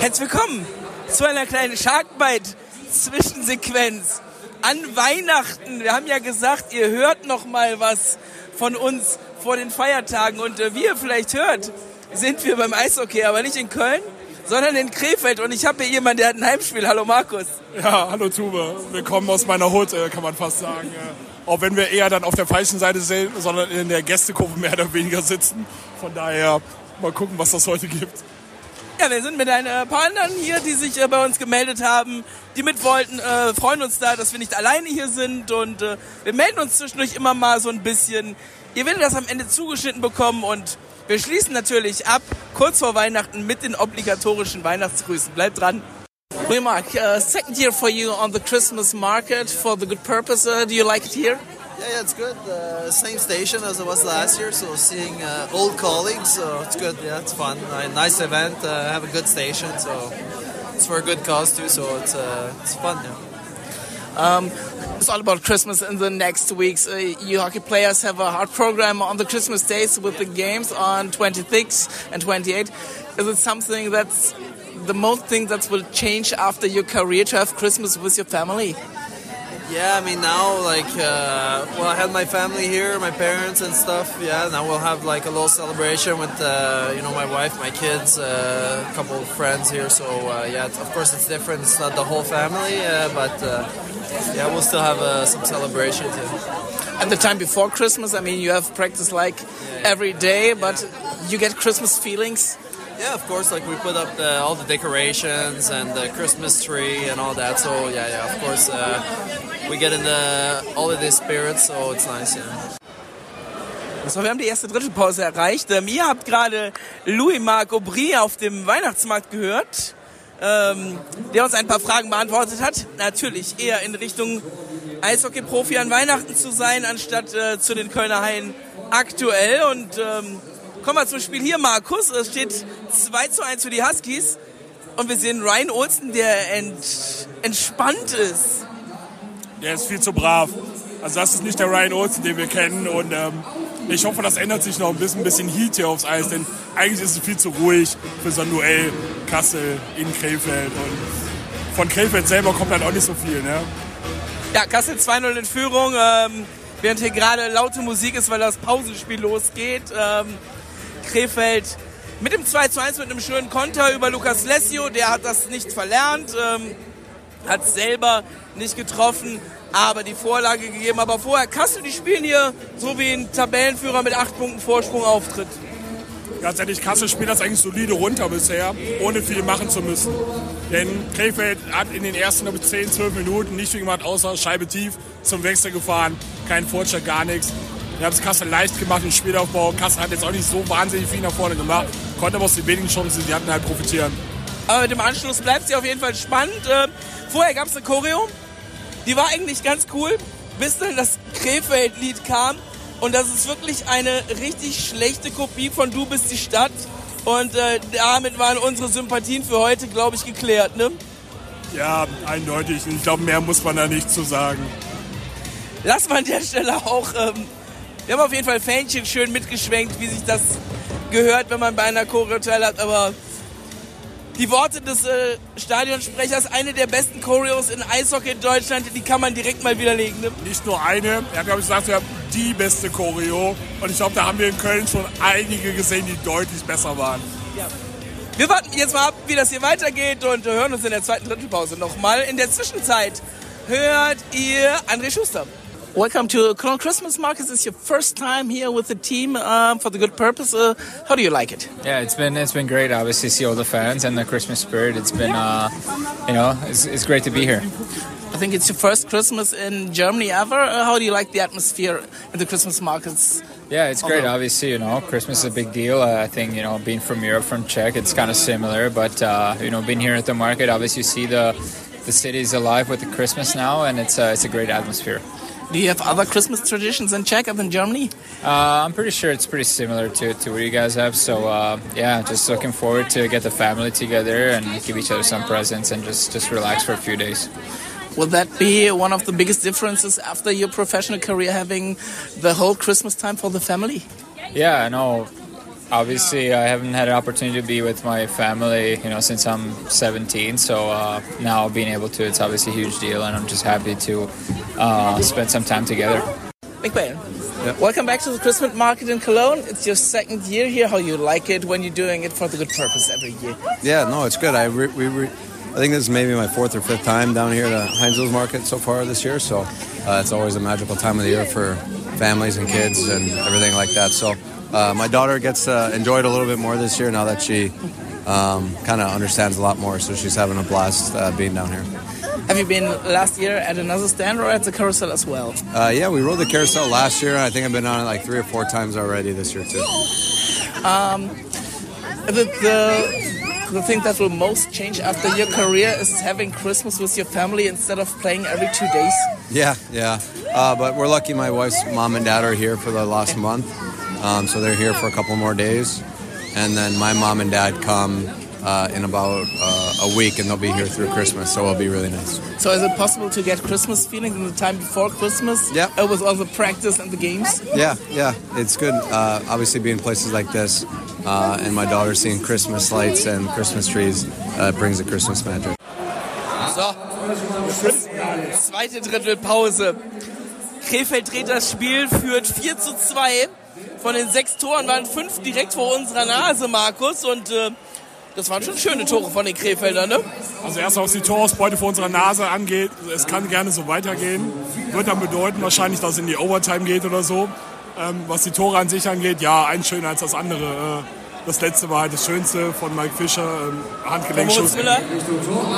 Herzlich willkommen zu einer kleinen Sharkbite-Zwischensequenz an Weihnachten. Wir haben ja gesagt, ihr hört noch mal was von uns vor den Feiertagen. Und äh, wie ihr vielleicht hört, sind wir beim Eishockey, aber nicht in Köln, sondern in Krefeld. Und ich habe hier jemanden, der hat ein Heimspiel. Hallo Markus. Ja, hallo Tube. Willkommen aus meiner Hut, äh, kann man fast sagen. Äh, auch wenn wir eher dann auf der falschen Seite sind, sondern in der Gästekurve mehr oder weniger sitzen. Von daher mal gucken, was das heute gibt. Ja, wir sind mit ein paar anderen hier, die sich äh, bei uns gemeldet haben, die mit wollten. Äh, freuen uns da, dass wir nicht alleine hier sind und äh, wir melden uns zwischendurch immer mal so ein bisschen. Ihr werdet das am Ende zugeschnitten bekommen und wir schließen natürlich ab, kurz vor Weihnachten, mit den obligatorischen Weihnachtsgrüßen. Bleibt dran. Hey Mark, uh, second year for you on the Christmas market for the good purpose. Uh, do you like it here? Yeah, yeah, it's good. Uh, same station as it was last year, so seeing uh, old colleagues, so it's good. Yeah, it's fun. Uh, nice event. Uh, have a good station, so it's for a good cause too. So it's uh, it's fun. Yeah. Um, it's all about Christmas in the next weeks. Uh, you hockey players have a hard program on the Christmas days with the games on 26 and 28. Is it something that's the most thing that will change after your career to have Christmas with your family? Yeah, I mean now like uh, well, I had my family here, my parents and stuff. Yeah, now we'll have like a little celebration with uh, you know my wife, my kids, uh, a couple of friends here. So uh, yeah, of course it's different. It's not the whole family, uh, but uh, yeah, we'll still have uh, some celebration Yeah. At the time before Christmas, I mean, you have practice like yeah. every day, but you get Christmas feelings. Yeah, of course. Like we put up the, all the decorations and the Christmas tree and all that. So yeah, yeah. Of course, uh, we get in the holiday spirit. So it's nice. Yeah. So, wir haben die erste Drittelpause erreicht. Ähm, ihr habt gerade Louis-Marc Aubry auf dem Weihnachtsmarkt gehört, ähm, der uns ein paar Fragen beantwortet hat. Natürlich eher in Richtung Eishockey-Profi an Weihnachten zu sein, anstatt äh, zu den Kölner Haien aktuell. Und ähm, Kommen wir zum Spiel hier, Markus. Es steht 2 zu 1 für die Huskies. Und wir sehen Ryan Olsen, der ent, entspannt ist. Der ist viel zu brav. Also das ist nicht der Ryan Olsen, den wir kennen. Und ähm, ich hoffe, das ändert sich noch ein bisschen, ein bisschen Heat hier aufs Eis. Denn eigentlich ist es viel zu ruhig für so ein Duell Kassel in Krefeld. Und von Krefeld selber kommt halt auch nicht so viel. Ne? Ja, Kassel 2-0 in Führung. Ähm, während hier gerade laute Musik ist, weil das Pausenspiel losgeht. Ähm, Krefeld mit dem 2 zu 1 mit einem schönen Konter über Lukas Lessio. Der hat das nicht verlernt, ähm, hat selber nicht getroffen, aber die Vorlage gegeben. Aber vorher Kassel, die spielen hier so wie ein Tabellenführer mit 8 Punkten Vorsprung auftritt. Ganz ehrlich, Kassel spielt das eigentlich solide runter bisher, ohne viel machen zu müssen. Denn Krefeld hat in den ersten ich, 10, 12 Minuten nicht viel gemacht, außer Scheibe tief zum Wechsel gefahren. Kein Fortschritt, gar nichts. Wir haben es Kassel leicht gemacht im Spielaufbau. Kassel hat jetzt auch nicht so wahnsinnig viel nach vorne gemacht, konnte aber aus den wenigen Chancen, die hatten, halt profitieren. Aber mit dem Anschluss bleibt sie auf jeden Fall spannend. Äh, vorher gab es eine Choreo, die war eigentlich ganz cool, bis dann das Krefeld-Lied kam. Und das ist wirklich eine richtig schlechte Kopie von Du bist die Stadt. Und äh, damit waren unsere Sympathien für heute, glaube ich, geklärt, ne? Ja, eindeutig. Ich glaube, mehr muss man da nicht zu sagen. Lass mal an der Stelle auch ähm, wir haben auf jeden Fall Fähnchen schön mitgeschwenkt, wie sich das gehört, wenn man bei einer Choreo teil hat. Aber die Worte des äh, Stadionsprechers, eine der besten Choreos in Eishockey in Deutschland, die kann man direkt mal widerlegen. Ne? Nicht nur eine, er hat, glaube ich, gesagt, wir haben die beste Choreo. Und ich glaube, da haben wir in Köln schon einige gesehen, die deutlich besser waren. Ja. Wir warten jetzt mal ab, wie das hier weitergeht und hören uns in der zweiten Drittelpause nochmal. In der Zwischenzeit hört ihr André Schuster. Welcome to Cologne Christmas Market. This is your first time here with the team um, for the good purpose. Uh, how do you like it? Yeah, it's been it's been great. Obviously, see all the fans and the Christmas spirit. It's been, uh, you know, it's, it's great to be here. I think it's your first Christmas in Germany ever. Uh, how do you like the atmosphere in the Christmas markets? Yeah, it's great. Obviously, you know, Christmas is a big deal. Uh, I think you know, being from Europe, from Czech, it's kind of similar. But uh, you know, being here at the market, obviously, you see the the city is alive with the Christmas now, and it's uh, it's a great atmosphere. Do you have other Christmas traditions in Czech than Germany? Uh, I'm pretty sure it's pretty similar to, to what you guys have. So uh, yeah, just looking forward to get the family together and give each other some presents and just just relax for a few days. Will that be one of the biggest differences after your professional career, having the whole Christmas time for the family? Yeah, no. Obviously I haven't had an opportunity to be with my family, you know, since I'm 17. So uh, now being able to, it's obviously a huge deal, and I'm just happy to uh, spend some time together. McBain, welcome back to the Christmas market in Cologne. It's your second year here. How you like it when you're doing it for the good purpose every year? Yeah, no, it's good. I re- we re- I think this is maybe my fourth or fifth time down here at Heinzel's Market so far this year. So uh, it's always a magical time of the year for families and kids and everything like that. So uh, my daughter gets to enjoy it a little bit more this year now that she um, kind of understands a lot more. So she's having a blast uh, being down here. Have you been last year at another stand or at the carousel as well? Uh, yeah, we rode the carousel last year. I think I've been on it like three or four times already this year too. Um, the, the, the thing that will most change after your career is having Christmas with your family instead of playing every two days. Yeah, yeah. Uh, but we're lucky my wife's mom and dad are here for the last month. Um, so they're here for a couple more days. And then my mom and dad come uh, in about uh, a week and they'll be here through Christmas. So it'll be really nice. So is it possible to get Christmas feeling in the time before Christmas? Yeah. Uh, with all the practice and the games? Yeah, yeah. It's good. Uh, obviously, being places like this uh, and my daughter seeing Christmas lights and Christmas trees uh, brings the Christmas magic. So, zweite Drittel Pause. Krefeld dreht das Spiel, führt 4 zu 2. Von den sechs Toren waren fünf direkt vor unserer Nase, Markus. Und äh, das waren schon schöne Tore von den Krefeldern, ne? Also erst was die Torausbeute vor unserer Nase angeht, es kann gerne so weitergehen. Wird dann bedeuten wahrscheinlich, dass es in die Overtime geht oder so. Ähm, was die Tore an sich angeht, ja, ein schöner als das andere. Äh, das letzte war halt das Schönste von Mike Fischer, ähm, Handgelenkschuss.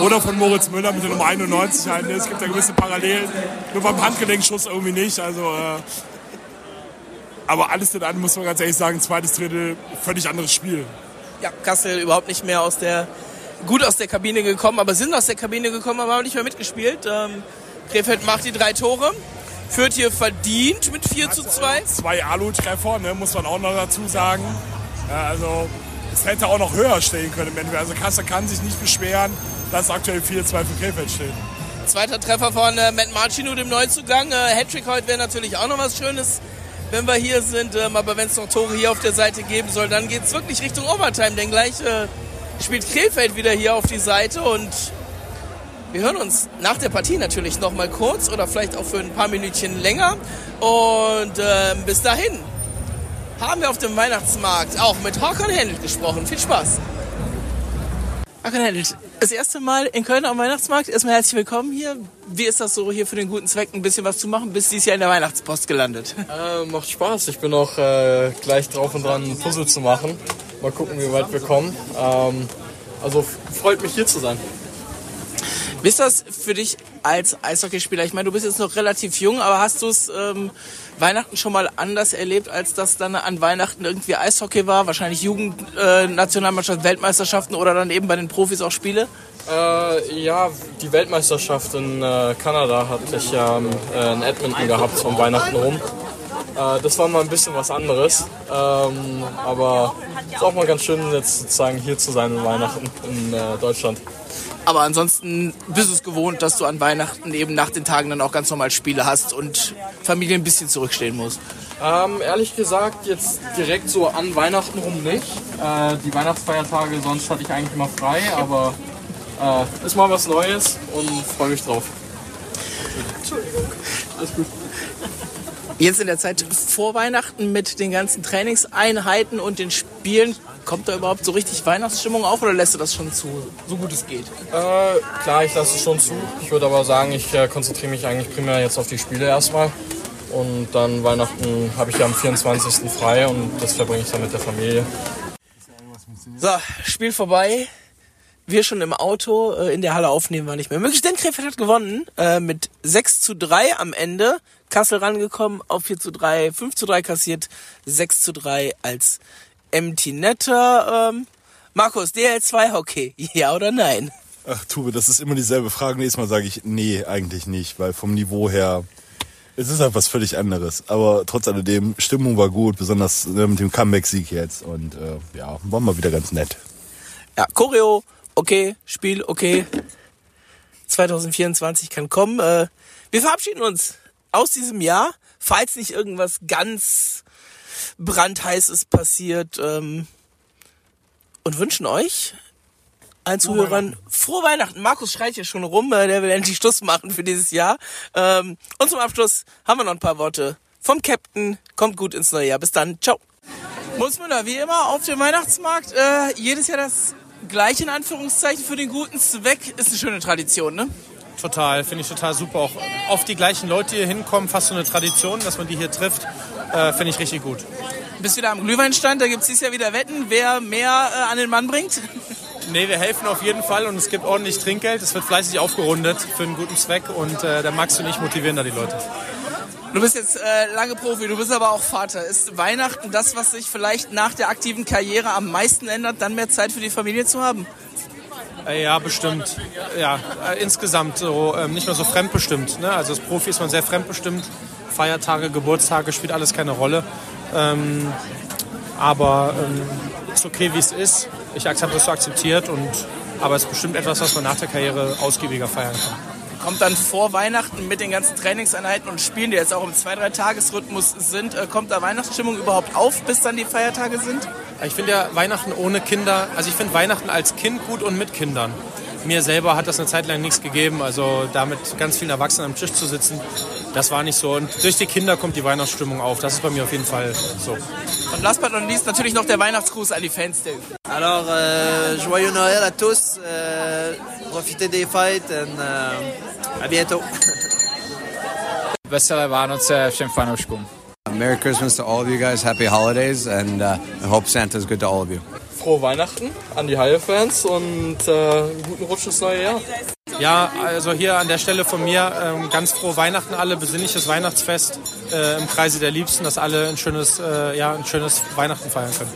Oder von Moritz Müller mit der Nummer 91 halt. ne? Es gibt ja gewisse Parallelen. Nur beim Handgelenkschuss irgendwie nicht. Also, äh, aber alles in allem muss man ganz ehrlich sagen, zweites Drittel, völlig anderes Spiel. Ja, Kassel überhaupt nicht mehr aus der, gut aus der Kabine gekommen, aber sind aus der Kabine gekommen, aber haben nicht mehr mitgespielt. Ähm, Krefeld macht die drei Tore, führt hier verdient mit 4 zu 2. Zwei Alu-Treffer, ne, muss man auch noch dazu sagen. Ja, also es hätte auch noch höher stehen können. Also Kassel kann sich nicht beschweren, dass aktuell 4-2 für Krefeld steht. Zweiter Treffer von äh, Matt Marchino, dem Neuzugang. Äh, Hattrick heute wäre natürlich auch noch was Schönes, wenn wir hier sind. Ähm, aber wenn es noch Tore hier auf der Seite geben soll, dann geht es wirklich Richtung Overtime. Denn gleich äh, spielt Krefeld wieder hier auf die Seite und wir hören uns nach der Partie natürlich noch mal kurz oder vielleicht auch für ein paar Minütchen länger. Und ähm, bis dahin haben wir auf dem Weihnachtsmarkt auch mit Håkon Händel gesprochen. Viel Spaß. Håkon Händel, das erste Mal in Köln am Weihnachtsmarkt. Erstmal herzlich willkommen hier. Wie ist das so, hier für den guten Zweck ein bisschen was zu machen? Bist dieses Jahr in der Weihnachtspost gelandet? Äh, macht Spaß. Ich bin auch äh, gleich drauf und dran, ein Puzzle zu machen. Mal gucken, wie weit wir kommen. Ähm, also freut mich hier zu sein. Wie ist das für dich als Eishockeyspieler? Ich meine, du bist jetzt noch relativ jung, aber hast du es ähm, Weihnachten schon mal anders erlebt, als dass dann an Weihnachten irgendwie Eishockey war? Wahrscheinlich Jugend, äh, Weltmeisterschaften oder dann eben bei den Profis auch Spiele? Äh, ja, die Weltmeisterschaft in äh, Kanada hatte ich ja äh, in Edmonton gehabt um Weihnachten rum. Äh, das war mal ein bisschen was anderes. Ähm, aber es ist auch mal ganz schön, jetzt sozusagen hier zu sein in Weihnachten in äh, Deutschland. Aber ansonsten bist du es gewohnt, dass du an Weihnachten eben nach den Tagen dann auch ganz normal Spiele hast und Familie ein bisschen zurückstehen muss. Ähm, ehrlich gesagt, jetzt direkt so an Weihnachten rum nicht. Äh, die Weihnachtsfeiertage, sonst hatte ich eigentlich immer frei, aber äh, ist mal was Neues und freue mich drauf. Entschuldigung. Alles gut. Jetzt in der Zeit vor Weihnachten mit den ganzen Trainingseinheiten und den Spielen, kommt da überhaupt so richtig Weihnachtsstimmung auf oder lässt du das schon zu, so gut es geht? Äh, klar, ich lasse es schon zu. Ich würde aber sagen, ich äh, konzentriere mich eigentlich primär jetzt auf die Spiele erstmal. Und dann Weihnachten habe ich ja am 24. frei und das verbringe ich dann mit der Familie. So, Spiel vorbei. Wir schon im Auto, äh, in der Halle aufnehmen war nicht mehr möglich, denn Krefeld hat gewonnen äh, mit 6 zu 3 am Ende. Kassel rangekommen, auf 4 zu 3, 5 zu 3 kassiert, 6 zu 3 als Empty Netter. Ähm, Markus, DL2 Hockey, ja oder nein? Ach, Tube, das ist immer dieselbe Frage. Nächstes Mal sage ich, nee, eigentlich nicht, weil vom Niveau her, es ist halt was völlig anderes. Aber trotz alledem, Stimmung war gut, besonders ne, mit dem Comeback-Sieg jetzt. Und äh, ja, war mal wieder ganz nett. Ja, Choreo, okay, Spiel, okay. 2024 kann kommen. Äh, wir verabschieden uns aus diesem Jahr, falls nicht irgendwas ganz brandheißes passiert ähm, und wünschen euch allen Zuhörern frohe Weihnachten. Markus schreit hier schon rum, der will endlich Schluss machen für dieses Jahr. Ähm, und zum Abschluss haben wir noch ein paar Worte vom Captain. Kommt gut ins neue Jahr. Bis dann. Ciao. Mussmüller, wie immer auf dem Weihnachtsmarkt. Äh, jedes Jahr das gleiche in Anführungszeichen für den guten Zweck. Ist eine schöne Tradition, ne? Total, finde ich total super. Auch oft die gleichen Leute hier hinkommen, fast so eine Tradition, dass man die hier trifft, äh, finde ich richtig gut. Bist wieder am Glühweinstand, da gibt es dieses Jahr wieder Wetten, wer mehr äh, an den Mann bringt. Nee, wir helfen auf jeden Fall und es gibt ordentlich Trinkgeld. Es wird fleißig aufgerundet für einen guten Zweck und äh, der Max und ich motivieren da die Leute. Du bist jetzt äh, lange Profi, du bist aber auch Vater. Ist Weihnachten das, was sich vielleicht nach der aktiven Karriere am meisten ändert, dann mehr Zeit für die Familie zu haben? Äh, ja, bestimmt. Ja, äh, insgesamt so ähm, nicht mehr so fremdbestimmt. Ne? Also als Profi ist man sehr fremdbestimmt. Feiertage, Geburtstage spielt alles keine Rolle. Ähm, aber ähm, ist okay, wie es ist. Ich habe das so akzeptiert und aber es ist bestimmt etwas, was man nach der Karriere ausgiebiger feiern kann. Kommt dann vor Weihnachten mit den ganzen Trainingseinheiten und Spielen, die jetzt auch im 2-3-Tages-Rhythmus sind, äh, kommt da Weihnachtsstimmung überhaupt auf, bis dann die Feiertage sind? Ich finde ja Weihnachten ohne Kinder, also ich finde Weihnachten als Kind gut und mit Kindern. Mir selber hat das eine Zeit lang nichts gegeben, also da mit ganz vielen Erwachsenen am Tisch zu sitzen, das war nicht so. Und durch die Kinder kommt die Weihnachtsstimmung auf, das ist bei mir auf jeden Fall so. Und last but not least natürlich noch der Weihnachtsgruß an die Fans. Der Alors, euh, joyeux Noël à tous, euh, profitez des fêtes and euh, à bientôt. Veselé Vánoce všem fanouškům. Merry Christmas to all of you guys. Happy holidays, and uh, I hope Santa's good to all of you. Frohe Weihnachten an die Haie-Fans und äh, einen guten Rutsch ins neue Jahr. Ja, also hier an der Stelle von mir ähm, ganz frohe Weihnachten alle, besinnliches Weihnachtsfest äh, im Kreise der Liebsten, dass alle ein schönes, äh, ja, ein schönes Weihnachten feiern können.